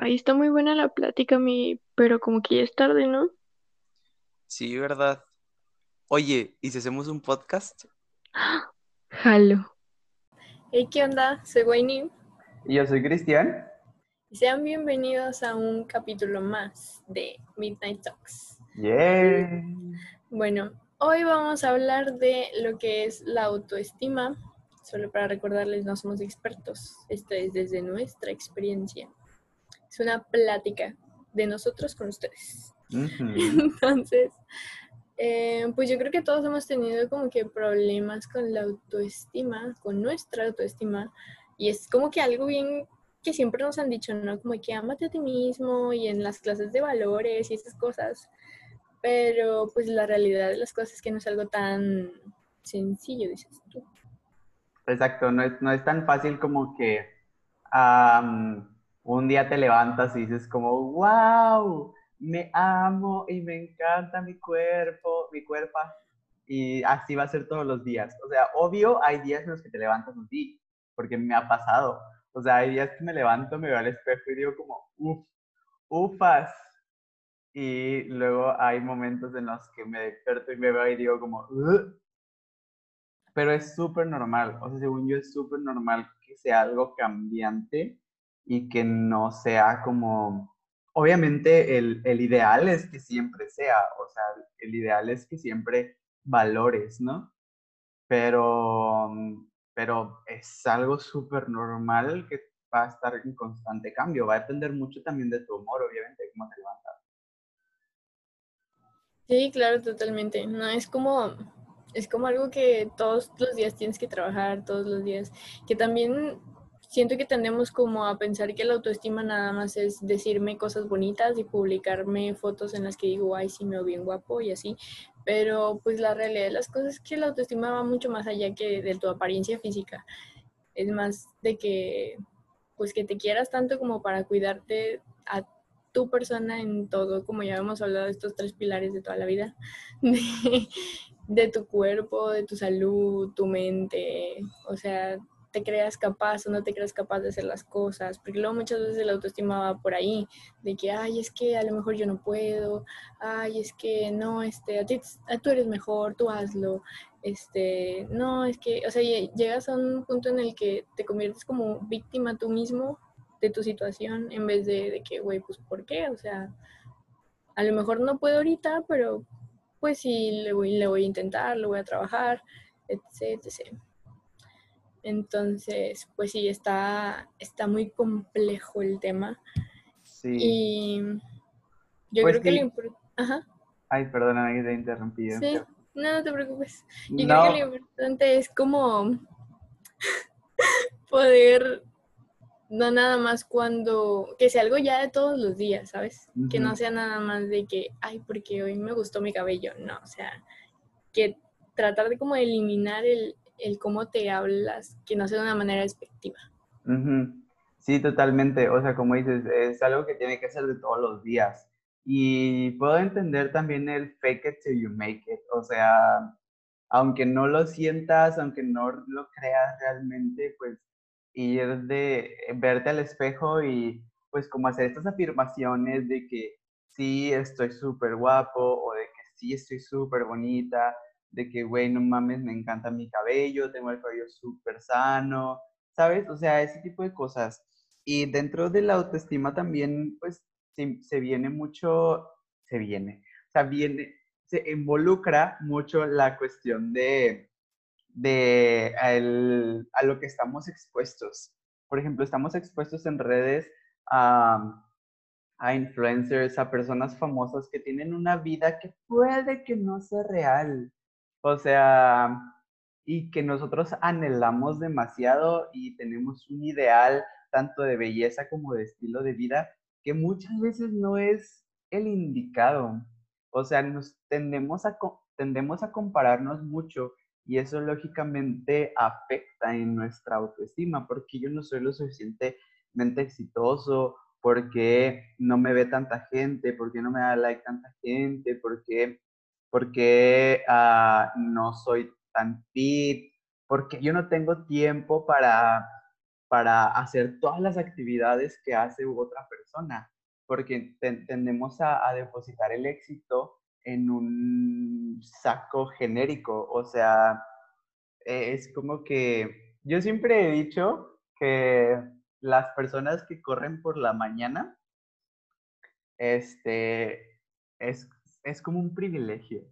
Ahí está muy buena la plática, mi, pero como que ya es tarde, ¿no? Sí, ¿verdad? Oye, ¿y si hacemos un podcast? Jalo. Hey, ¿qué onda? Soy Wayne Y yo soy Cristian. y sean bienvenidos a un capítulo más de Midnight Talks. Yeah. Bueno, hoy vamos a hablar de lo que es la autoestima. Solo para recordarles, no somos expertos. Esto es desde nuestra experiencia. Es una plática de nosotros con ustedes. Ujú. Entonces, eh, pues yo creo que todos hemos tenido como que problemas con la autoestima, con nuestra autoestima, y es como que algo bien que siempre nos han dicho, ¿no? Como que amate a ti mismo y en las clases de valores y esas cosas, pero pues la realidad de las cosas es que no es algo tan sencillo, dices tú. Exacto, no es, no es tan fácil como que am, un día te levantas y dices como, wow, me amo y me encanta mi cuerpo, mi cuerpo. Y así va a ser todos los días. O sea, obvio, hay días en los que te levantas así, porque me ha pasado. O sea, hay días que me levanto, me veo al espejo y digo como, uff, ufas. Y luego hay momentos en los que me despierto y me veo y digo como, pero es súper normal, o sea, según yo es súper normal que sea algo cambiante y que no sea como, obviamente el, el ideal es que siempre sea, o sea, el ideal es que siempre valores, ¿no? Pero, mm, pero es algo súper normal que va a estar en constante cambio, va a depender mucho también de tu humor, obviamente, cómo te levantas. Sí, claro, totalmente. No es como, es como algo que todos los días tienes que trabajar, todos los días. Que también siento que tendemos como a pensar que la autoestima nada más es decirme cosas bonitas y publicarme fotos en las que digo, ay, sí, me veo bien guapo y así. Pero pues la realidad de las cosas es que la autoestima va mucho más allá que de tu apariencia física. Es más de que, pues que te quieras tanto como para cuidarte a tu persona en todo, como ya hemos hablado de estos tres pilares de toda la vida, de, de tu cuerpo, de tu salud, tu mente, o sea, te creas capaz o no te creas capaz de hacer las cosas, porque luego muchas veces la autoestima va por ahí, de que, ay, es que a lo mejor yo no puedo, ay, es que no, este, a ti, a tú eres mejor, tú hazlo, este, no, es que, o sea, lle- llegas a un punto en el que te conviertes como víctima tú mismo de tu situación en vez de, de que, güey, pues, ¿por qué? O sea, a lo mejor no puedo ahorita, pero pues sí, le voy, le voy a intentar, lo voy a trabajar, etc, etc. Entonces, pues sí, está, está muy complejo el tema. Sí. Y yo Pues creo que lo importante... Ay, perdóname que te interrumpí. sí, no, no te preocupes. Yo No, creo que lo importante es como poder, no nada más cuando, que sea algo ya de todos los días, ¿sabes? Que no sea nada más de que, ay, porque hoy me gustó mi cabello, no, o sea, que tratar de como eliminar el, el cómo te hablas, que no sea de una manera despectiva. Ujú. Sí, totalmente. O sea, como dices, es algo que tiene que ser de todos los días. Y puedo entender también el fake it till you make it. O sea, aunque no lo sientas, aunque no lo creas realmente, pues ir de verte al espejo y pues como hacer estas afirmaciones de que sí estoy súper guapo o de que sí estoy súper bonita, de que, güey, no mames, me encanta mi cabello, tengo el cabello súper sano, ¿sabes? O sea, ese tipo de cosas. Y dentro de la autoestima también, pues, se, se viene mucho, se viene, o sea, viene, se involucra mucho la cuestión de, de el- a lo que estamos expuestos. Por ejemplo, estamos expuestos en redes a, a influencers, a personas famosas que tienen una vida que puede que no sea real. O sea, y que nosotros anhelamos demasiado y tenemos un ideal tanto de belleza como de estilo de vida que muchas veces no es el indicado. O sea, nos tendemos a, tendemos a compararnos mucho y eso lógicamente afecta en nuestra autoestima porque yo no soy lo suficientemente exitoso, porque no me ve tanta gente, porque no me da like tanta gente, porque porque ah, no soy tan fit, porque yo no tengo tiempo para para hacer todas las actividades que hace otra persona, porque tendemos a, a depositar el éxito en un saco genérico, o sea, es como que yo siempre he dicho que las personas que corren por la mañana, este, es, es como un privilegio.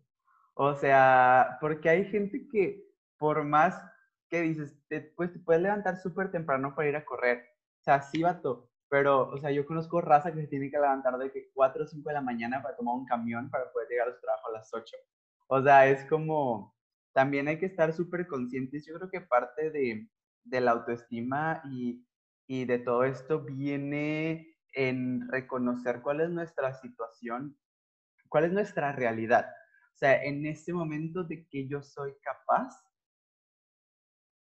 O sea, porque hay gente que por más que dices, te, pues puedes levantar súper temprano para ir a correr. O sea, sí, vato. Pero, o sea, yo conozco raza que se tiene que levantar de que 4 o 5 de la mañana para tomar un camión para poder llegar a su trabajo a las 8. O sea, es como, también hay que estar súper conscientes. Yo creo que parte de, de la autoestima y, y de todo esto viene en reconocer cuál es nuestra situación, cuál es nuestra realidad. O sea, en este momento de que yo soy capaz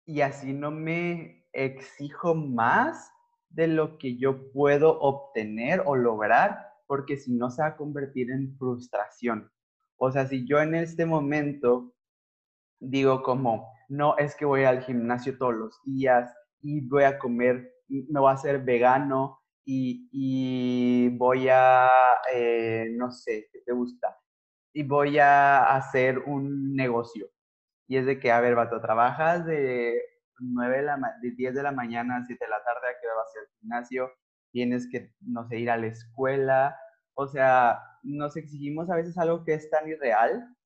y así no me exijo más de lo que yo puedo obtener o lograr, porque si no se va a convertir en frustración. O sea, si yo en este momento digo como, no es que voy al gimnasio todos los días y voy a comer, me voy a hacer vegano y, voy a, eh, no sé, ¿qué te gusta? Y voy a hacer un negocio. Y es de que, a ver, vato, trabajas de, 9 de, la, de 10 de la mañana a 7 de la tarde a que vas al gimnasio, tienes que, no sé, ir a la escuela. O sea, nos exigimos a veces algo que es tan irreal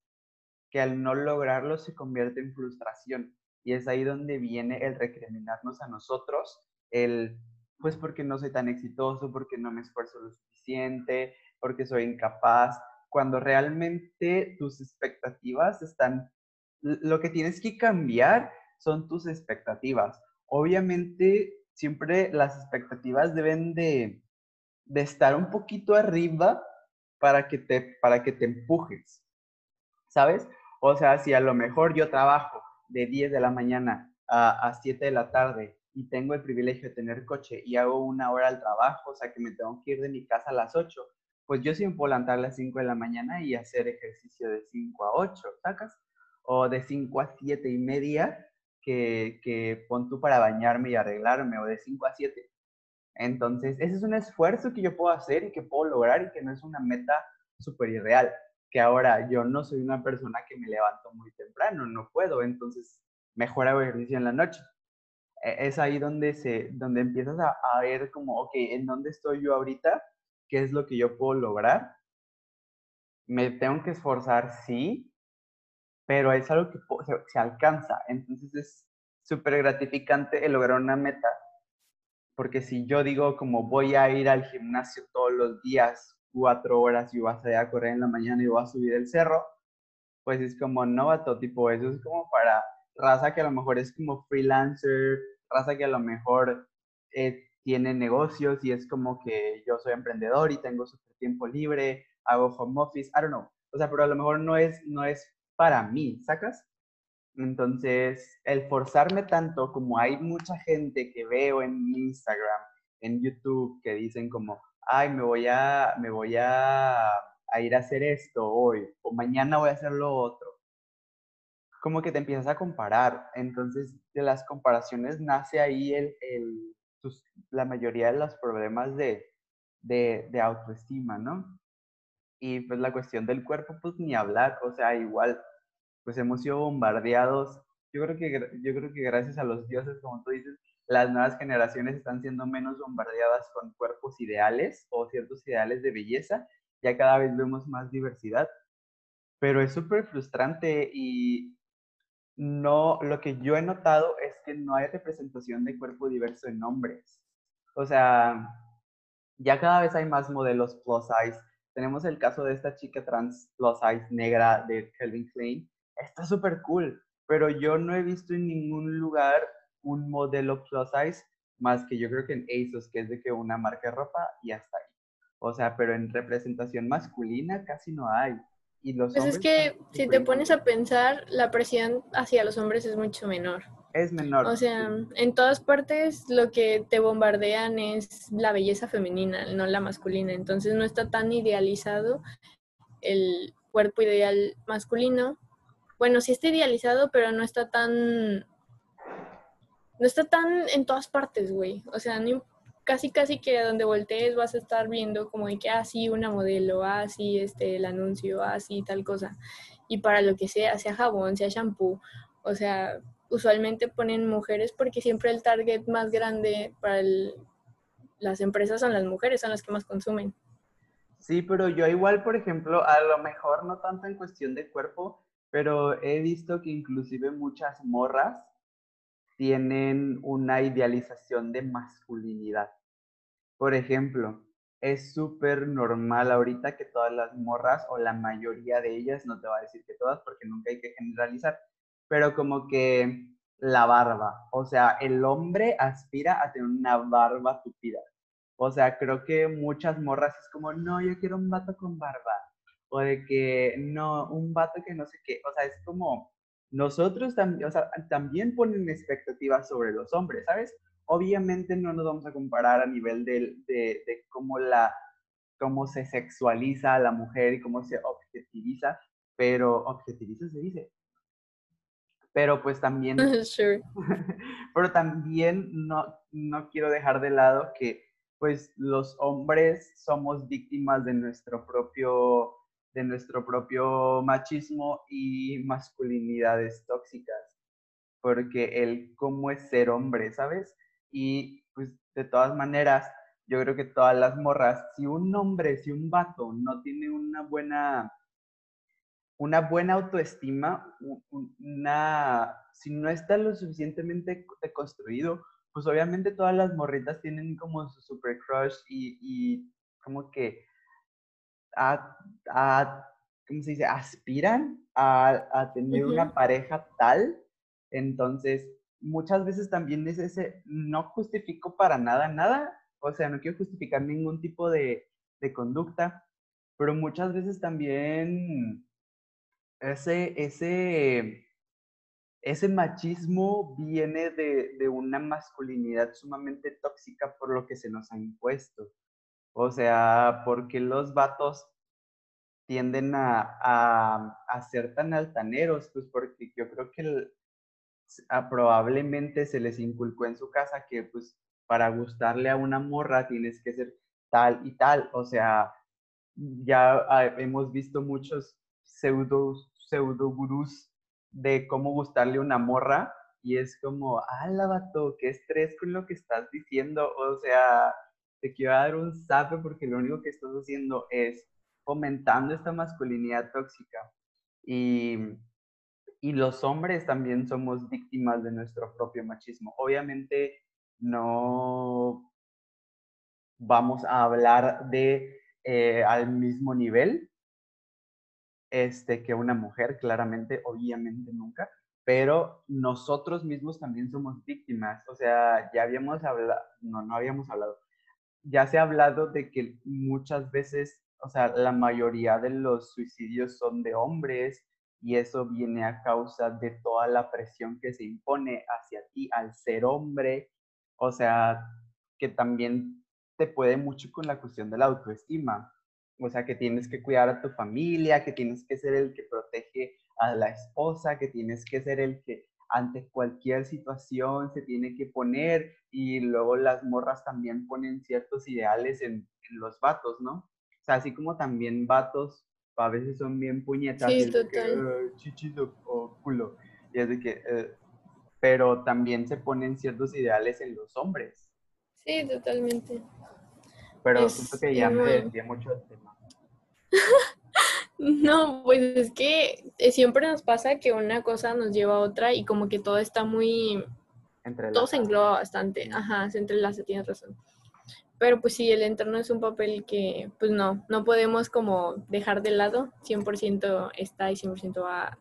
que al no lograrlo se convierte en frustración. Y es ahí donde viene el recriminarnos a nosotros, el pues porque no soy tan exitoso, porque no me esfuerzo lo suficiente, porque soy incapaz, cuando realmente tus expectativas están, lo que tienes que cambiar son tus expectativas. Obviamente, siempre las expectativas deben de, estar un poquito arriba para que, te, para que te empujes, ¿sabes? O sea, si a lo mejor yo trabajo de 10 de la mañana a, a 7 de la tarde y tengo el privilegio de tener coche y hago una hora al trabajo, o sea que me tengo que ir de mi casa a las 8, pues yo me puedo levantar a las 5 de la mañana y hacer ejercicio de 5 a 8, ¿sacas? O de 5 a 7 y media que, que pon tú para bañarme y arreglarme, o de 5 a 7. Entonces, ese es un esfuerzo que yo puedo hacer y que puedo lograr y que no es una meta súper irreal. Que ahora yo no soy una persona que me levanto muy temprano, no puedo, entonces mejor hago ejercicio en la noche es ahí donde, se, donde empiezas a, ver como, ok, ¿en dónde estoy yo ahorita? ¿Qué es lo que yo puedo lograr? Me tengo que esforzar, sí, pero es algo que se, alcanza. Entonces es súper gratificante el lograr una meta. Porque si yo digo como voy a ir al gimnasio todos los días, cuatro horas y vas a ir a correr en la mañana y vas a subir el cerro, pues es como novato, tipo, eso es como para raza que a lo mejor es como freelancer, raza que a lo mejor eh, tiene negocios y es como que yo soy emprendedor y tengo su tiempo libre, hago home office, I don't know. O sea, pero a lo mejor no es, no es para mí, ¿sacas? Entonces, el forzarme tanto como hay mucha gente que veo en Instagram, en YouTube, que dicen como, ay, me voy a, me voy a ir a hacer esto hoy, o mañana voy a hacer lo otro como que te empiezas a comparar. Entonces, de las comparaciones nace ahí el, el la mayoría de los problemas de, de, de, autoestima, ¿no? Y pues la cuestión del cuerpo, pues ni hablar, o sea, igual, pues hemos sido bombardeados. Yo creo que, yo creo que gracias a los dioses, como tú dices, las nuevas generaciones están siendo menos bombardeadas con cuerpos ideales o ciertos ideales de belleza. Ya cada vez vemos más diversidad, pero es súper frustrante y no, lo que yo he notado es que no hay representación de cuerpo diverso en hombres. O sea, ya cada vez hay más modelos plus size. Tenemos el caso de esta chica trans plus size negra de Calvin Klein. Está súper cool, pero yo no he visto en ningún lugar un modelo plus size más que yo creo que en ASOS, que es de que una marca de ropa y hasta ahí. O sea, pero en representación masculina casi no hay pues es que si te pones a pensar, la presión hacia los hombres es mucho menor. Es menor. O sea, en todas partes lo que te bombardean es la belleza femenina, no la masculina. Entonces no está tan idealizado el cuerpo ideal masculino. Bueno, sí está idealizado, pero no está tan... no está tan en todas partes, güey. O sea, ni- casi casi que donde voltees vas a estar viendo como de que, ah, sí, una modelo, ah, sí, este, el anuncio, ah, sí, tal cosa. Y para lo que sea, sea jabón, sea shampoo, o sea, usualmente ponen mujeres porque siempre el target más grande para las empresas son las mujeres, son las que más consumen. Sí, pero yo igual, por ejemplo, a lo mejor no tanto en cuestión de cuerpo, pero he visto que inclusive muchas morras tienen una idealización de masculinidad. Por ejemplo, es súper normal ahorita que todas las morras, o la mayoría de ellas, no te voy a decir que todas porque nunca hay que generalizar, pero como que la barba, o sea, el hombre aspira a tener una barba tupida. O sea, creo que muchas morras es como, no, yo quiero un vato con barba. O de que, no, un vato que no sé qué. O sea, es como, nosotros también, o sea, también ponen expectativas sobre los hombres, ¿sabes? Obviamente no nos vamos a comparar a nivel del- de, de cómo la, cómo se sexualiza a la mujer y cómo se objetiviza, pero objetiviza se dice. Pero pues también sure. pero también no, no quiero dejar de lado que pues los hombres somos víctimas de nuestro propio de nuestro propio machismo y masculinidades tóxicas porque el cómo es ser hombre, ¿sabes? Y pues de todas maneras, yo creo que todas las morras, si un hombre, si un vato no tiene una buena una buena autoestima, una, si no está lo suficientemente co- deconstruido, pues obviamente todas las morritas tienen como su super crush y, y como que, a, a- ¿cómo se dice? Aspiran a, a tener una pareja tal. Entonces, muchas veces también es ese, no justifico para nada, nada, o sea, no quiero justificar ningún tipo de, de conducta, pero muchas veces también ese, ese, ese machismo viene de, de una masculinidad sumamente tóxica por lo que se nos ha impuesto. O sea, porque los vatos tienden a, a, a ser tan altaneros, pues porque yo creo que probablemente se les inculcó en su casa que pues para gustarle a una morra tienes que ser tal y tal. O sea, ya ah, hemos visto muchos pseudo, pseudo gurús de cómo gustarle a una morra y es como, ala, vato, qué estrés con lo que estás diciendo. O sea, te quiero dar un zape porque lo único que estás haciendo es fomentando esta masculinidad tóxica. Y, y los hombres también somos víctimas de nuestro propio machismo. Obviamente no vamos a hablar de eh, al mismo nivel este, que una mujer, claramente, obviamente nunca, pero nosotros mismos también somos víctimas. O sea, ya habíamos hablado, no, no habíamos hablado, ya se ha hablado de que muchas veces, o sea, la mayoría de los suicidios son de hombres y eso viene a causa de toda la presión que se impone hacia ti al ser hombre. O sea, que también te puede mucho con la cuestión de la autoestima. O sea, que tienes que cuidar a tu familia, que tienes que ser el que protege a la esposa, que tienes que ser el que ante cualquier situación se tiene que poner y luego las morras también ponen ciertos ideales en, en los vatos, ¿no? O sea, así como también vatos a veces son bien puñetas Sí, total. "Eh, chichis o, o culo. Y es de que, eh, pero también se ponen ciertos ideales en los hombres. Sí, totalmente. Pero Es- siento que ya me desvié mucho del tema. No, pues es que eh, siempre nos pasa que una cosa nos lleva a otra y como que todo está muy, todo se engloba bastante, ajá, se entrelaza, tienes razón. Pero pues sí, el entorno es un papel que pues no, no podemos como dejar de lado, 100% está y 100% va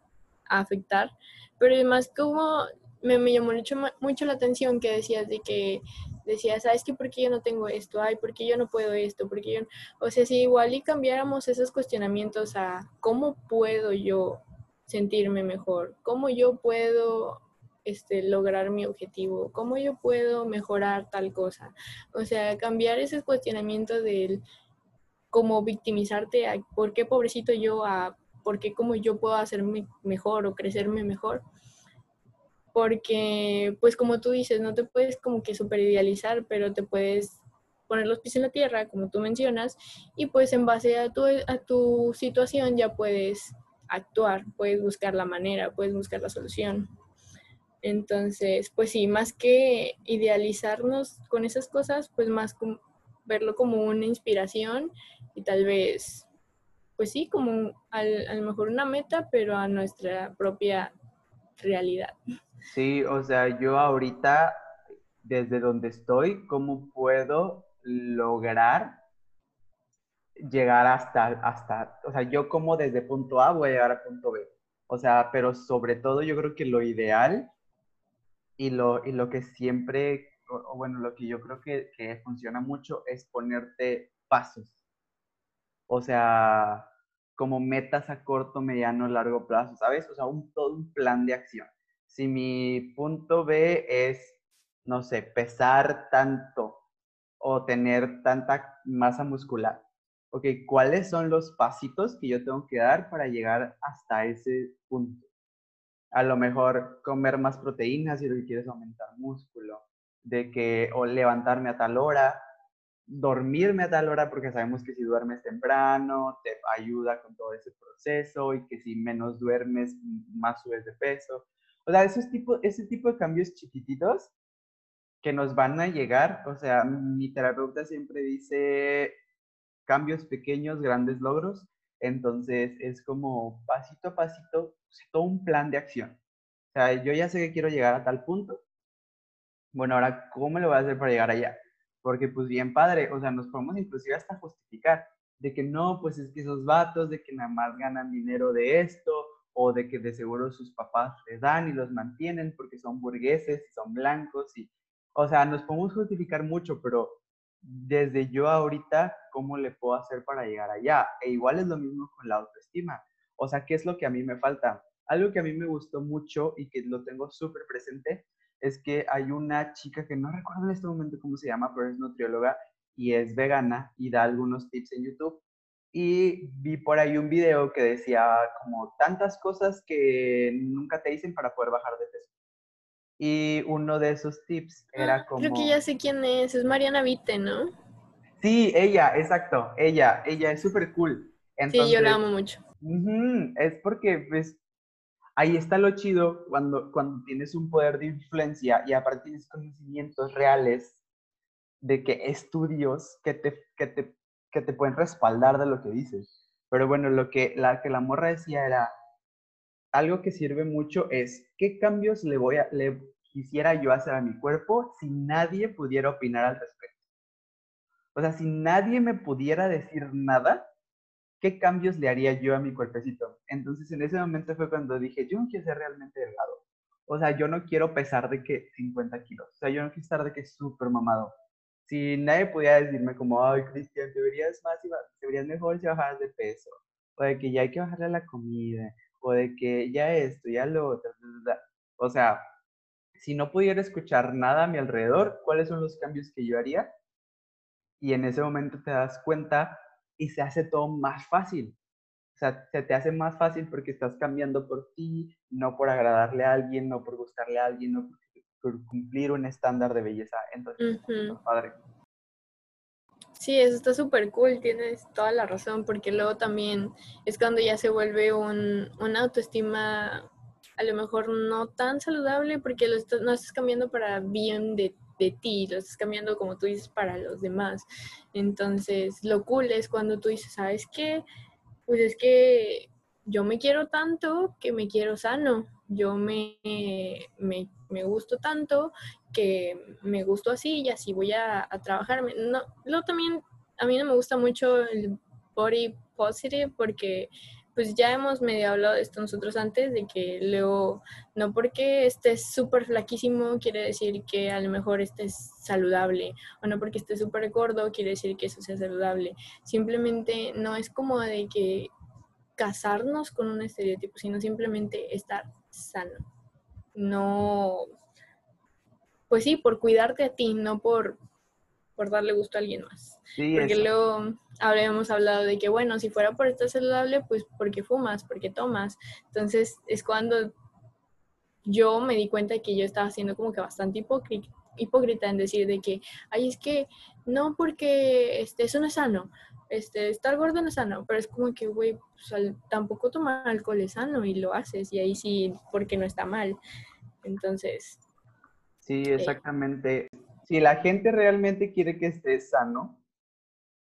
a afectar. Pero además como me, me llamó mucho, mucho la atención que decías de que decías, ¿sabes qué? ¿Por qué yo no tengo esto? Ay, ¿por qué yo no puedo esto? ¿Por qué yo no-?" O sea, si igual y cambiáramos esos cuestionamientos a cómo puedo yo sentirme mejor, cómo yo puedo este, lograr mi objetivo, cómo yo puedo mejorar tal cosa. O sea, cambiar ese cuestionamiento del cómo victimizarte a por qué pobrecito yo, a por qué cómo yo puedo hacerme mejor o crecerme mejor. Porque pues como tú dices, no te puedes como que super idealizar, pero te puedes poner los pies en la tierra, como tú mencionas, y pues en base a tu, a tu situación ya puedes actuar, puedes buscar la manera, puedes buscar la solución. Entonces, pues sí, más que idealizarnos con esas cosas, pues más como verlo como una inspiración y tal vez, pues sí, como a lo mejor una meta, pero a nuestra propia realidad. Sí, o sea, yo ahorita, desde donde estoy, ¿cómo puedo lograr llegar hasta, hasta, o sea, yo como desde punto A voy a llegar a punto B. O sea, pero sobre todo yo creo que lo ideal y lo, y lo que siempre, o, bueno, lo que yo creo que, que funciona mucho es ponerte pasos. O sea, como metas a corto, mediano, largo plazo, ¿sabes? O sea, un, todo un plan de acción. Si mi punto B es, no sé, pesar tanto o tener tanta masa muscular, ok, ¿cuáles son los pasitos que yo tengo que dar para llegar hasta ese punto? A lo mejor comer más proteínas si lo que quieres aumentar músculo, de que, o levantarme a tal hora, dormirme a tal hora, porque sabemos que si duermes temprano te ayuda con todo ese proceso y que si menos duermes, más subes de peso. O sea, esos tipo, ese tipo de cambios chiquititos que nos van a llegar, o sea, mi terapeuta siempre dice, cambios pequeños, grandes logros. Entonces es como pasito a pasito, todo un plan de acción. O sea, yo ya sé que quiero llegar a tal punto. Bueno, ahora, ¿cómo lo voy a hacer para llegar allá? Porque pues bien padre, o sea, nos podemos inclusive hasta justificar de que no, pues es que esos vatos, de que nada más ganan dinero de esto, o de que de seguro sus papás les dan y los mantienen porque son burgueses, son blancos, y, o sea, nos podemos justificar mucho, pero desde yo ahorita, ¿cómo le puedo hacer para llegar allá? E igual es lo mismo con la autoestima. O sea, ¿qué es lo que a mí me falta? Algo que a mí me gustó mucho y que lo tengo súper presente es que hay una chica que no recuerdo en este momento cómo se llama, pero es nutrióloga y es vegana y da algunos tips en YouTube. Y vi por ahí un video que decía como tantas cosas que nunca te dicen para poder bajar de peso. Y uno de esos tips era como... Ah, creo que ya sé quién es, es Mariana Vite, ¿no? Sí, ella, exacto, ella, ella es súper cool. sí, yo la amo mucho. es porque, pues, ahí está lo chido cuando, cuando tienes un poder de influencia y aparte tienes conocimientos reales de que estudios que te, que te, que te pueden respaldar de lo que dices. Pero bueno, lo que la, que la morra decía era, algo que sirve mucho es, ¿qué cambios le voy a, le quisiera yo hacer a mi cuerpo si nadie pudiera opinar al respecto? O sea, si nadie me pudiera decir nada, ¿qué cambios le haría yo a mi cuerpecito? Entonces, en ese momento fue cuando dije, yo no quiero ser realmente delgado. O sea, yo no quiero pesar de que 50 kilos. O sea, yo no quiero estar de que súper mamado. Si nadie pudiera decirme como, ay, Cristian, deberías más, deberías mejor si bajaras de peso. O de que ya hay que bajarle la comida o de que ya esto, ya lo otro. O sea, si no pudiera escuchar nada a mi alrededor, ¿cuáles son los cambios que yo haría? Y en ese momento te das cuenta y se hace todo más fácil. O sea, se te hace más fácil porque estás cambiando por ti, no por agradarle a alguien, no por gustarle a alguien, no por, cumplir un estándar de belleza. Entonces, padre. Sí, eso está súper cool, tienes toda la razón, porque luego también es cuando ya se vuelve un, una autoestima a lo mejor no tan saludable porque lo estás, no estás cambiando para bien de, de, ti, lo estás cambiando como tú dices para los demás. Entonces, lo cool es cuando tú dices, ¿sabes qué? Pues es que yo me quiero tanto que me quiero sano, yo me, me, me gusto tanto que me gustó así y así voy a, a trabajar. No, luego también a mí no me gusta mucho el body positive porque pues ya hemos medio hablado de esto nosotros antes, de que luego no porque estés súper flaquísimo quiere decir que a lo mejor estés saludable, o no porque estés súper gordo quiere decir que eso sea saludable. Simplemente no es como de que casarnos con un estereotipo, sino simplemente estar sano. No pues sí, por cuidarte a ti, no por, por darle gusto a alguien más. porque luego habríamos hablado de que, bueno, si fuera por estar saludable, pues porque fumas, porque tomas. Entonces es cuando yo me di cuenta de que yo estaba siendo como que bastante hipócrita, hipócrita en decir de que, ay, es que no porque este, eso no es sano, este, estar gordo no es sano, pero es como que, güey, pues, tampoco tomar alcohol es sano y lo haces, y ahí sí, porque no está mal. Entonces. Sí, exactamente. Si la gente realmente quiere que estés sano,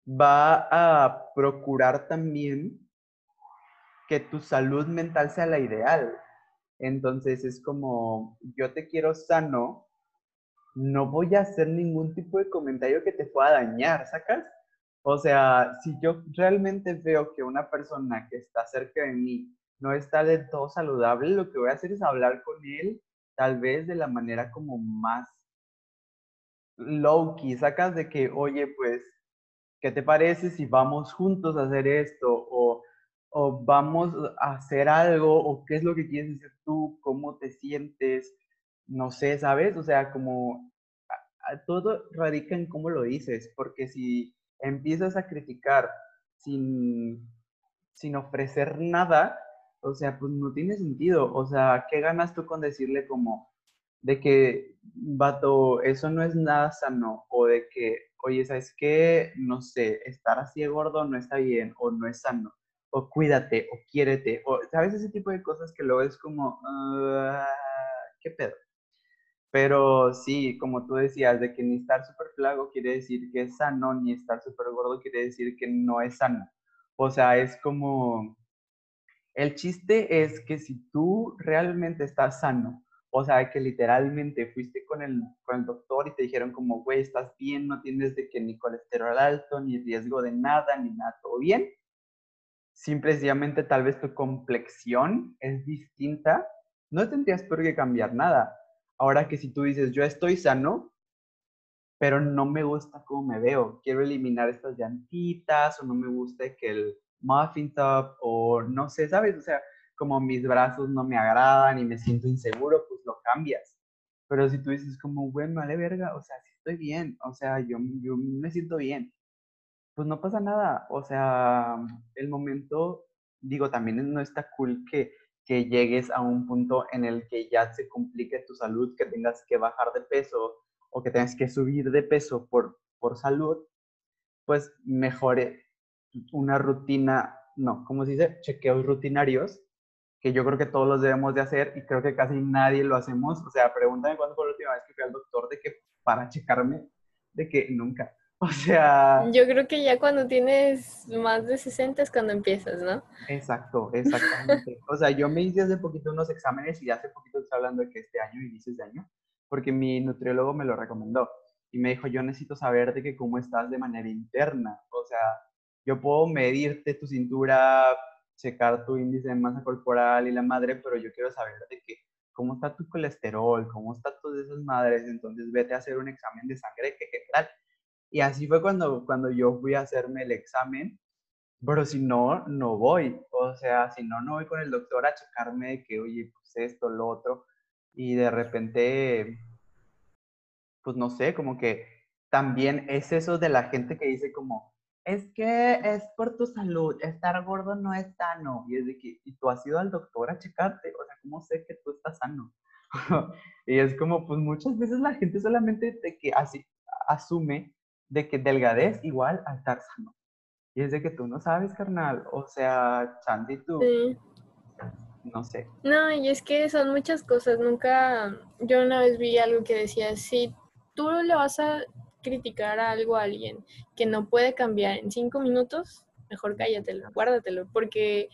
va a procurar también que tu salud mental sea la ideal. Entonces es como, yo te quiero sano, no voy a hacer ningún tipo de comentario que te pueda dañar, ¿sacas? O sea, si yo realmente veo que una persona que está cerca de mí no está del todo saludable, lo que voy a hacer es hablar con él, tal vez de la manera como más low key, sacas de que, oye, pues, ¿qué te parece si vamos juntos a hacer esto? O o vamos a hacer algo, o qué es lo que quieres hacer tú, cómo te sientes, no sé, ¿sabes? O sea, como todo radica en cómo lo dices, porque si empiezas a criticar sin, sin ofrecer nada, o sea, pues no tiene sentido. O sea, ¿qué ganas tú con decirle como de que, vato, eso no es nada sano? O de que, oye, ¿sabes qué? No sé, estar así de gordo no está bien o no es sano o cuídate, o quiérete, o, ¿sabes? Ese tipo de cosas que luego es como, ah, ¿qué pedo? Pero sí, como tú decías, de que ni estar súper flaco quiere decir que es sano, ni estar súper gordo quiere decir que no es sano. O sea, es como, el chiste es que si tú realmente estás sano, o sea, que literalmente fuiste con el, con el doctor y te dijeron como, güey, estás bien, no tienes de que ni colesterol alto, ni riesgo de nada, ni nada, todo bien, simplemente tal vez tu complexión es distinta, no tendrías por qué cambiar nada. Ahora que si tú dices, yo estoy sano, pero no me gusta cómo me veo, quiero eliminar estas llantitas o no me gusta que el muffin top o no sé, ¿sabes? O sea, como mis brazos no me agradan y me siento inseguro, pues lo cambias. Pero si tú dices como, bueno, vale verga, o sea, sí estoy bien, o sea, yo, yo me siento bien pues no pasa nada. O sea, el momento, digo, también no está cool que, que llegues a un punto en el que ya se complique tu salud, que tengas que bajar de peso o que tengas que subir de peso por, por salud, pues mejore una rutina, no, ¿cómo se dice? Chequeos rutinarios, que yo creo que todos los debemos de hacer y creo que casi nadie lo hacemos. O sea, pregúntame cuándo fue la última vez que fui al doctor de que para checarme, de que nunca. O sea... Yo creo que ya cuando tienes más de 60 es cuando empiezas, ¿no? Exacto, exactamente. o sea, yo me hice hace poquito unos exámenes y hace poquito estoy hablando de que este año, inicios de año, porque mi nutriólogo me lo recomendó y me dijo, yo necesito saber de que cómo estás de manera interna. O sea, yo puedo medirte tu cintura, checar tu índice de masa corporal y la madre, pero yo quiero saber de que cómo está tu colesterol, cómo están todas esas madres, entonces vete a hacer un examen de sangre que tal y así fue cuando, cuando yo fui a hacerme el examen, pero si no, no voy. O sea, si no, no voy con el doctor a checarme de que, oye, pues esto, lo otro. Y de repente, pues no sé, como que también es eso de la gente que dice como, es que es por tu salud, estar gordo no es sano. Y es de que, ¿y tú has ido al doctor a checarte? O sea, ¿cómo sé que tú estás sano? y es como, pues muchas veces la gente solamente de que así asume de que delgadez igual a estar sano. Y es de que tú no sabes, carnal. O sea, Chandy, tú. Sí. No sé. No, y es que son muchas cosas. Nunca. Yo una vez vi algo que decía: si tú le vas a criticar algo a alguien que no puede cambiar en cinco minutos, mejor cállatelo, guárdatelo. Porque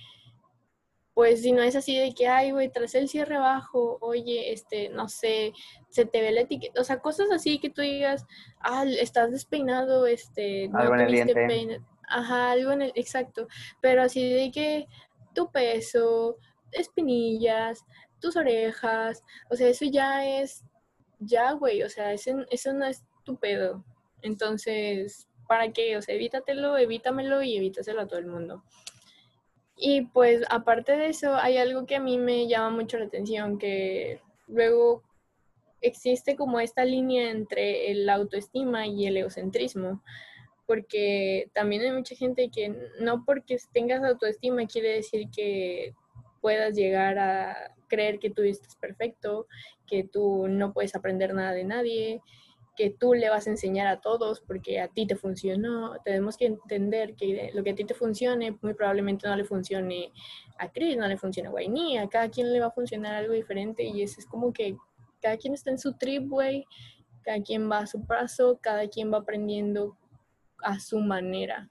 pues si no es así de que, ay, güey, tras el cierre bajo, oye, este, no sé, se te ve la etiqueta, o sea, cosas así que tú digas, ah, estás despeinado, este, no tuviste ajá, algo en el, exacto, pero así de que tu peso, espinillas, tus orejas, o sea, eso ya es, ya, güey, o sea, eso, eso no es tu pedo, entonces, ¿para qué? O sea, evítatelo, evítamelo y evítaselo a todo el mundo. Y pues aparte de eso, hay algo que a mí me llama mucho la atención, que luego existe como esta línea entre el autoestima y el egocentrismo, porque también hay mucha gente que no porque tengas autoestima quiere decir que puedas llegar a creer que tú estás perfecto, que tú no puedes aprender nada de nadie, que tú le vas a enseñar a todos porque a ti te funcionó. Tenemos que entender que lo que a ti te funcione, muy probablemente no le funcione a Chris, no le funcione a Wayne, a cada quien le va a funcionar algo diferente y eso es como que cada quien está en su trip, güey, cada quien va a su paso, cada quien va aprendiendo a su manera.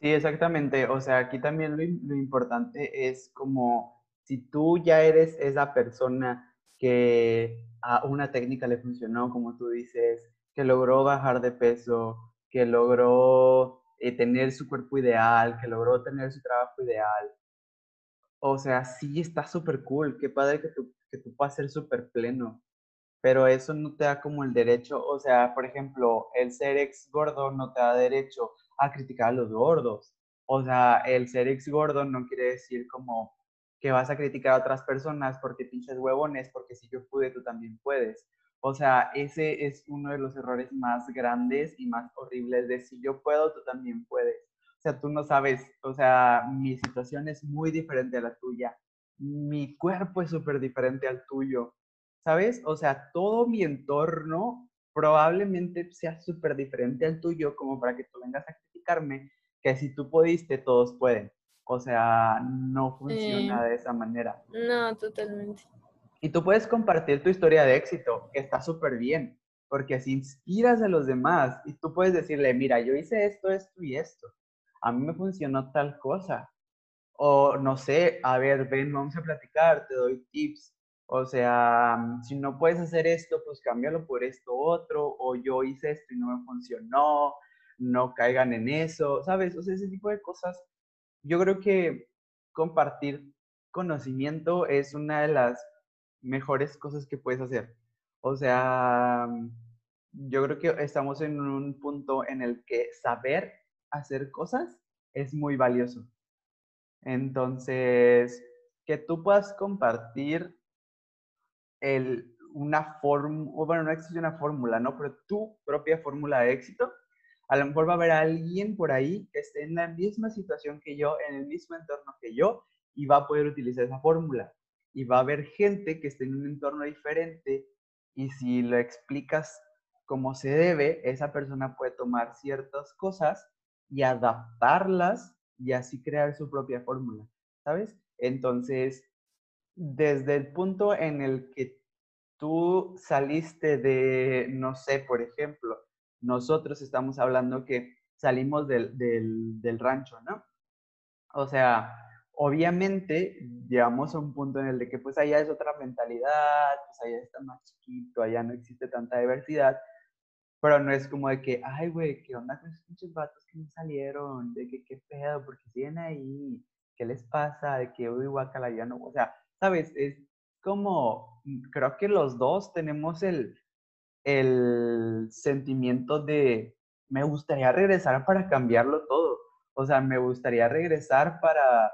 Sí, exactamente. O sea, aquí también lo, lo importante es como si tú ya eres esa persona que a una técnica le funcionó, como tú dices, que logró bajar de peso, que logró eh, tener su cuerpo ideal, que logró tener su trabajo ideal. O sea, sí está súper cool, qué padre que tú, que tú puedas ser súper pleno, pero eso no te da como el derecho, o sea, por ejemplo, el ser ex gordo no te da derecho a criticar a los gordos. O sea, el ser ex gordo no quiere decir como que vas a criticar a otras personas porque pinches huevones, porque si yo pude, tú también puedes. O sea, ese es uno de los errores más grandes y más horribles de si yo puedo, tú también puedes. O sea, tú no sabes, o sea, mi situación es muy diferente a la tuya. Mi cuerpo es súper diferente al tuyo. ¿Sabes? O sea, todo mi entorno probablemente sea súper diferente al tuyo como para que tú vengas a criticarme que si tú pudiste, todos pueden. O sea, no funciona de esa manera. No, totalmente. Y tú puedes compartir tu historia de éxito, que está súper bien, porque así inspiras a los demás y tú puedes decirle, mira, yo hice esto, esto y esto. A mí me funcionó tal cosa. O no sé, a ver, ven, vamos a platicar, te doy tips. O sea, si no puedes hacer esto, pues cámbialo por esto otro. O yo hice esto y no me funcionó. No caigan en eso, ¿sabes? O sea, ese tipo de cosas yo creo que compartir conocimiento es una de las mejores cosas que puedes hacer. O sea, yo creo que estamos en un punto en el que saber hacer cosas es muy valioso. Entonces, que tú puedas compartir el, una fórmula, bueno, no existe una fórmula, ¿no? Pero tu propia fórmula de éxito a lo mejor va a haber alguien por ahí que esté en la misma situación que yo, en el mismo entorno que yo, y va a poder utilizar esa fórmula. Y va a haber gente que esté en un entorno diferente y si lo explicas como se debe, esa persona puede tomar ciertas cosas y adaptarlas y así crear su propia fórmula, ¿sabes? Entonces, desde el punto en el que tú saliste de, no sé, por ejemplo, nosotros estamos hablando que salimos del, del, rancho, ¿no? O sea, obviamente llegamos a un punto en el de que pues allá es otra mentalidad, pues allá está más chiquito, allá no existe tanta diversidad, pero no es como de que, ay, güey, ¿qué onda con esos pinches vatos que no salieron? De que, ¿qué pedo? porque siguen ahí? ¿Qué les pasa? De que, uy, guacala, ya no, o sea, ¿sabes? Es como, creo que los dos tenemos el, el sentimiento de me gustaría regresar para cambiarlo todo. O sea, me gustaría regresar para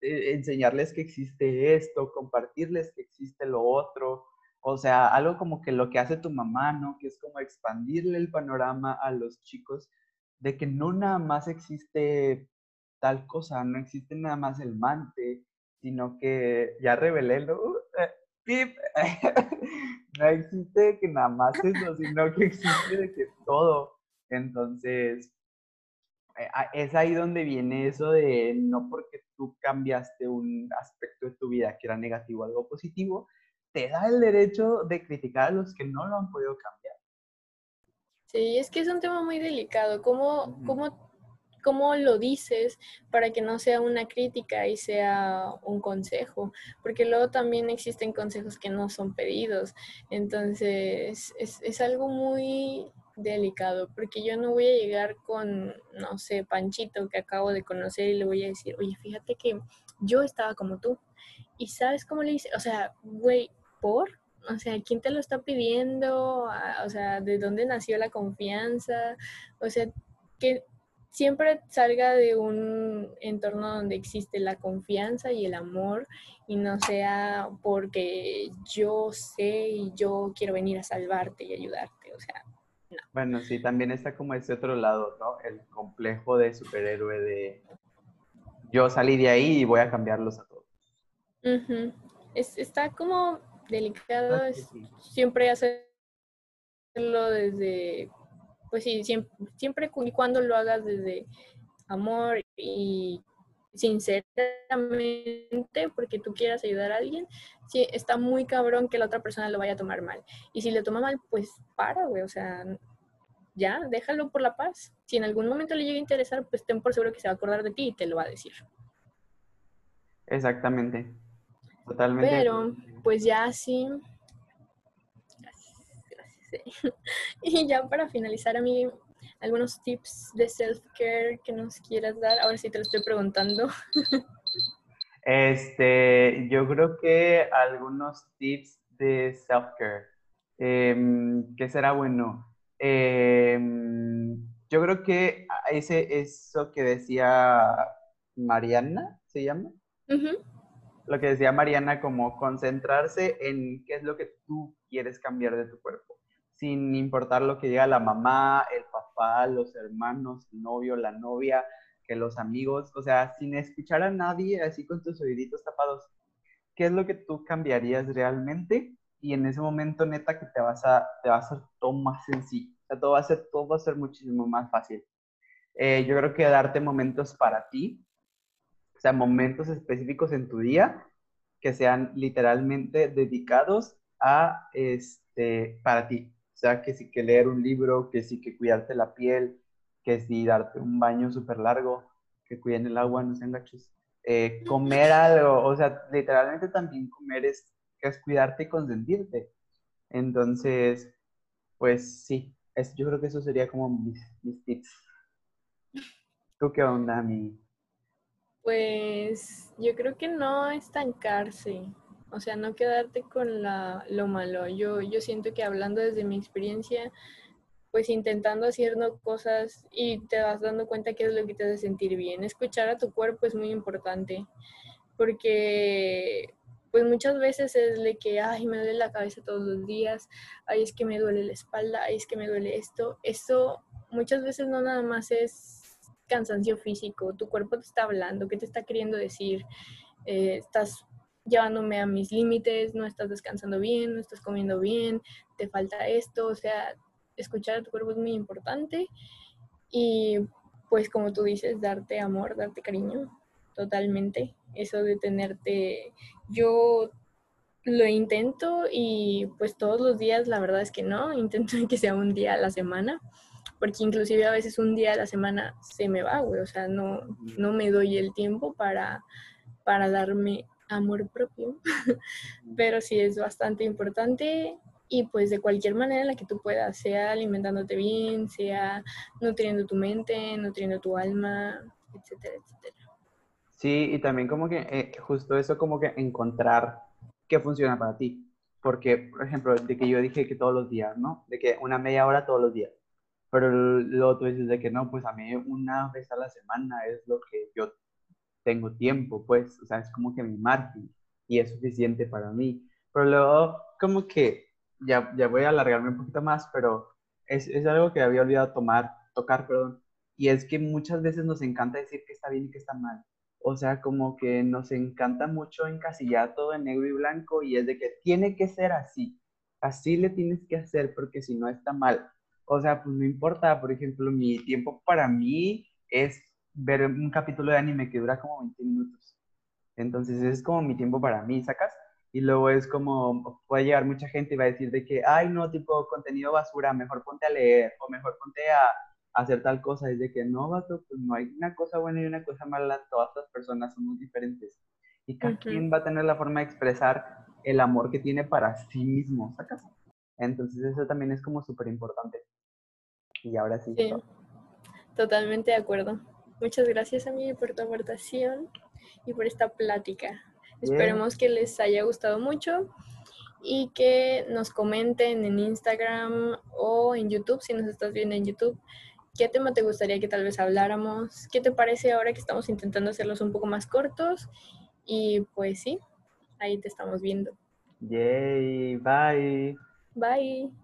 eh, enseñarles que existe esto, compartirles que existe lo otro. O sea, algo como que lo que hace tu mamá, ¿no? Que es como expandirle el panorama a los chicos de que no nada más existe tal cosa, no existe nada más el mante, sino que ya revelé lo, pip, no existe que nada más eso, sino que existe de que todo. Entonces, eh, es ahí donde viene eso de no porque tú cambiaste un aspecto de tu vida que era negativo o algo positivo, te da el derecho de criticar a los que no lo han podido cambiar. Sí, es que es un tema muy delicado. ¿Cómo, cómo cómo lo dices para que no sea una crítica y sea un consejo, porque luego también existen consejos que no son pedidos, entonces es, algo muy delicado, porque yo no voy a llegar con, no sé, Panchito que acabo de conocer y le voy a decir, oye, fíjate que yo estaba como tú, y sabes cómo le dice, o sea, güey, por, o sea, ¿quién te lo está pidiendo? Ah, o sea, ¿de dónde nació la confianza? O sea, que siempre salga de un entorno donde existe la confianza y el amor y no sea porque yo sé y yo quiero venir a salvarte y ayudarte, o sea, no. Bueno, sí, también está como ese otro lado, ¿no? El complejo de superhéroe de yo salí de ahí y voy a cambiarlos a todos. Ujú. Es, está como delicado, Ah, es sí. siempre hacerlo desde, pues sí, siempre, y cuando lo hagas desde amor y sinceramente, porque tú quieras ayudar a alguien, sí, está muy cabrón que la otra persona lo vaya a tomar mal. Y si le toma mal, pues para, güey, o sea, ya, déjalo por la paz. Si en algún momento le llega a interesar, pues ten por seguro que se va a acordar de ti y te lo va a decir. Exactamente. Totalmente. Pero, pues ya sí. Y ya para finalizar, a mí, algunos tips de self-care que nos quieras dar. Ahora sí te lo estoy preguntando. Este, yo creo que algunos tips de self-care. Em, ¿qué será bueno? Em, yo creo que ese, eso que decía Mariana, ¿se llama? Lo que decía Mariana, como concentrarse en qué es lo que tú quieres cambiar de tu cuerpo, sin importar lo que diga la mamá, el papá, los hermanos, el novio, la novia, que los amigos, o sea, sin escuchar a nadie, así con tus oíditos tapados. ¿Qué es lo que tú cambiarías realmente? Y en ese momento, neta, que te vas a, te va a hacer todo más sencillo. Todo va a ser, todo va a ser muchísimo más fácil. Eh, yo creo que darte momentos para ti, o sea, momentos específicos en tu día que sean literalmente dedicados a, este, para ti. Sea, que sí que leer un libro, que sí que cuidarte la piel, que sí darte un baño súper largo, que cuiden el agua, no sean gachos. Eh, comer algo, o sea, literalmente también comer es, es cuidarte y consentirte. Entonces, pues sí, es, yo creo que eso sería como mis, mis tips. ¿Tú qué onda, mi? Pues yo creo que no estancarse, o sea, no quedarte con la, lo malo. Yo, yo siento que hablando desde mi experiencia, pues intentando haciendo cosas y te vas dando cuenta qué es lo que te hace sentir bien. Escuchar a tu cuerpo es muy importante, porque pues muchas veces es de que, ay, me duele la cabeza todos los días, ay, es que me duele la espalda, ay, es que me duele esto. Eso muchas veces no nada más es cansancio físico, tu cuerpo te está hablando, qué te está queriendo decir, Eh, estás llevándome a mis límites, no estás descansando bien, no estás comiendo bien, te falta esto, o sea, escuchar a tu cuerpo es muy importante y pues como tú dices, darte amor, darte cariño, totalmente, eso de tenerte, yo lo intento y pues todos los días la verdad es que no, intento que sea un día a la semana, porque inclusive a veces un día a la semana se me va, güey, o sea, no, no me doy el tiempo para, para darme amor propio, pero sí es bastante importante y pues de cualquier manera en la que tú puedas, sea alimentándote bien, sea nutriendo tu mente, nutriendo tu alma, etcétera, etcétera. Sí, y también como que eh, justo eso como que encontrar qué funciona para ti. Porque, por ejemplo, de que yo dije que todos los días, ¿no? De que una media hora todos los días. Pero luego tú dices de que no, pues a mí una vez a la semana es lo que yo tengo tiempo, pues, o sea, es como que mi margen y es suficiente para mí. Pero luego, como que, ya, ya voy a alargarme un poquito más, pero es, es algo que había olvidado tomar, tocar, perdón, y es que muchas veces nos encanta decir que está bien y que está mal. O sea, como que nos encanta mucho encasillar todo en negro y blanco y es de que tiene que ser así, así le tienes que hacer porque si no está mal. O sea, pues no importa, por ejemplo, mi tiempo para mí es ver un capítulo de anime que dura como 20 minutos. Entonces es como mi tiempo para mí, ¿sacas? Y luego es como, puede llegar mucha gente y va a decir de que, ay, no, tipo, contenido basura, mejor ponte a leer o mejor ponte a, a hacer tal cosa. Es de que no, vato, pues no hay una cosa buena y una cosa mala, todas las personas somos diferentes. Y cada Ujú. quien va a tener la forma de expresar el amor que tiene para sí mismo, ¿sacas? Entonces eso también es como súper importante. Y ahora sí. Sí, totalmente de acuerdo. Muchas gracias, amiga, por tu aportación y por esta plática. Esperemos que les haya gustado mucho y que nos comenten en Instagram o en YouTube, si nos estás viendo en YouTube, qué tema te gustaría que tal vez habláramos, qué te parece ahora que estamos intentando hacerlos un poco más cortos y pues sí, ahí te estamos viendo. Yay, bye. Bye.